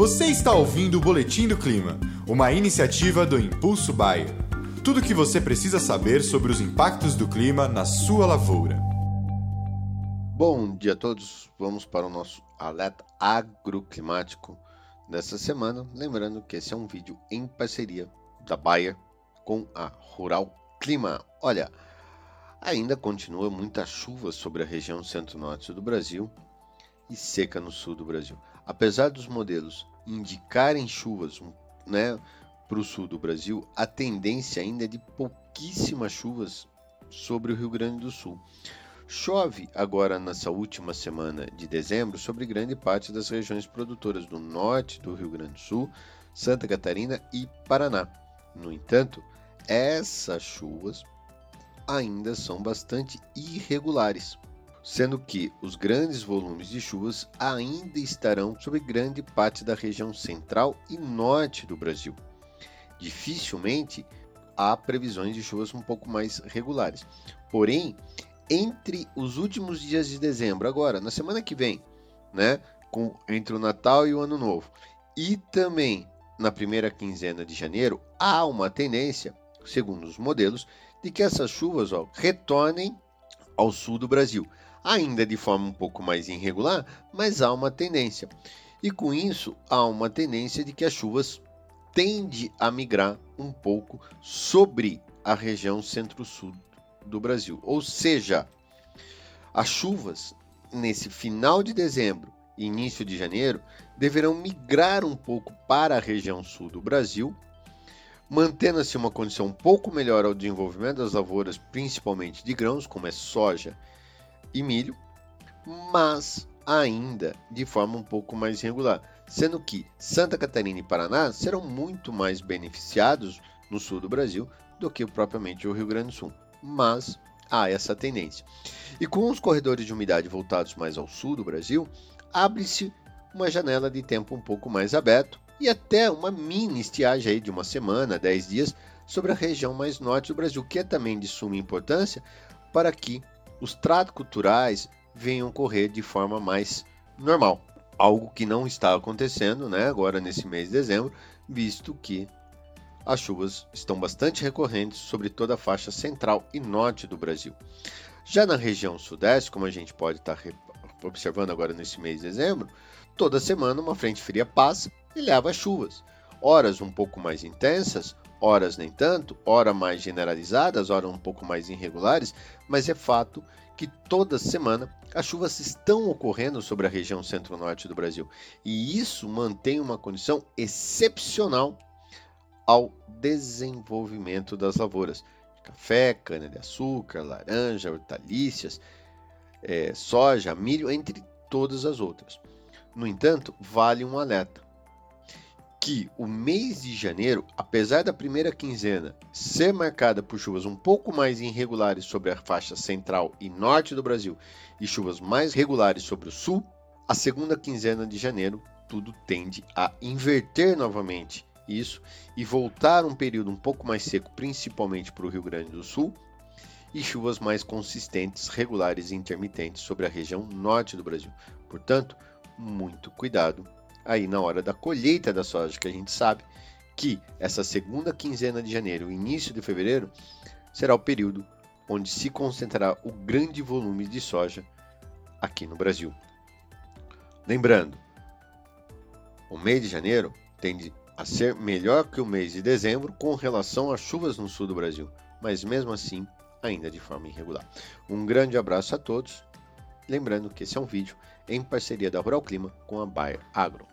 Você está ouvindo o Boletim do Clima, uma iniciativa do Impulso Bayer. Tudo o que você precisa saber sobre os impactos do clima na sua lavoura. Bom dia a todos. Vamos para o nosso alerta agroclimático dessa semana. Lembrando que esse é um vídeo em parceria da Bayer com a Rural Clima. Olha, ainda continua muita chuva sobre a região centro-norte do Brasil e seca no sul do Brasil. Apesar dos modelos indicarem chuvas né, para o sul do Brasil, a tendência ainda é de pouquíssimas chuvas sobre o Rio Grande do Sul. Chove agora nessa última semana de dezembro sobre grande parte das regiões produtoras do norte do Rio Grande do Sul, Santa Catarina e Paraná. No entanto, essas chuvas ainda são bastante irregulares, sendo que os grandes volumes de chuvas ainda estarão sobre grande parte da região central e norte do Brasil. Dificilmente há previsões de chuvas um pouco mais regulares. Porém, entre os últimos dias de dezembro, agora, na semana que vem, né, com, entre o Natal e o Ano Novo, e também na primeira quinzena de janeiro, há uma tendência, segundo os modelos, de que essas chuvas ó, retornem ao sul do Brasil ainda de forma um pouco mais irregular, mas há uma tendência. E com isso, há uma tendência de que as chuvas tende a migrar um pouco sobre a região centro-sul do Brasil. Ou seja, as chuvas nesse final de dezembro e início de janeiro deverão migrar um pouco para a região sul do Brasil, mantendo-se uma condição um pouco melhor ao desenvolvimento das lavouras, principalmente de grãos, como é soja e milho, mas ainda de forma um pouco mais regular, sendo que Santa Catarina e Paraná serão muito mais beneficiados no sul do Brasil do que propriamente o Rio Grande do Sul. Mas há essa tendência. E com os corredores de umidade voltados mais ao sul do Brasil, abre-se uma janela de tempo um pouco mais aberto e até uma mini estiagem aí de uma semana, 10 dias, sobre a região mais norte do Brasil, que é também de suma importância para que os tratos culturais venham ocorrer de forma mais normal. Algo que não está acontecendo né, agora nesse mês de dezembro, visto que as chuvas estão bastante recorrentes sobre toda a faixa central e norte do Brasil. Já na região sudeste, como a gente pode estar observando agora nesse mês de dezembro, toda semana uma frente fria passa e leva chuvas. Horas um pouco mais intensas, horas nem tanto, hora mais generalizadas, horas um pouco mais irregulares, mas é fato que toda semana as chuvas estão ocorrendo sobre a região centro-norte do Brasil. E isso mantém uma condição excepcional ao desenvolvimento das lavouras. Café, cana-de-açúcar, laranja, hortaliças, é, soja, milho, entre todas as outras. No entanto, vale um alerta que o mês de janeiro, apesar da primeira quinzena ser marcada por chuvas um pouco mais irregulares sobre a faixa central e norte do Brasil e chuvas mais regulares sobre o sul, a segunda quinzena de janeiro tudo tende a inverter novamente isso e voltar um período um pouco mais seco, principalmente para o Rio Grande do Sul, e chuvas mais consistentes, regulares e intermitentes sobre a região norte do Brasil. Portanto, muito cuidado aí na hora da colheita da soja, que a gente sabe que essa segunda quinzena de janeiro, início de fevereiro, será o período onde se concentrará o grande volume de soja aqui no Brasil. Lembrando, o mês de janeiro tende a ser melhor que o mês de dezembro com relação às chuvas no sul do Brasil, mas mesmo assim ainda de forma irregular. Um grande abraço a todos. Lembrando que esse é um vídeo em parceria da Rural Clima com a Bayer Agro.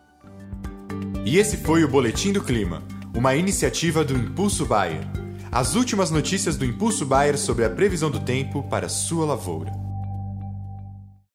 E esse foi o Boletim do Clima, uma iniciativa do Impulso Bayer. As últimas notícias do Impulso Bayer sobre a previsão do tempo para sua lavoura.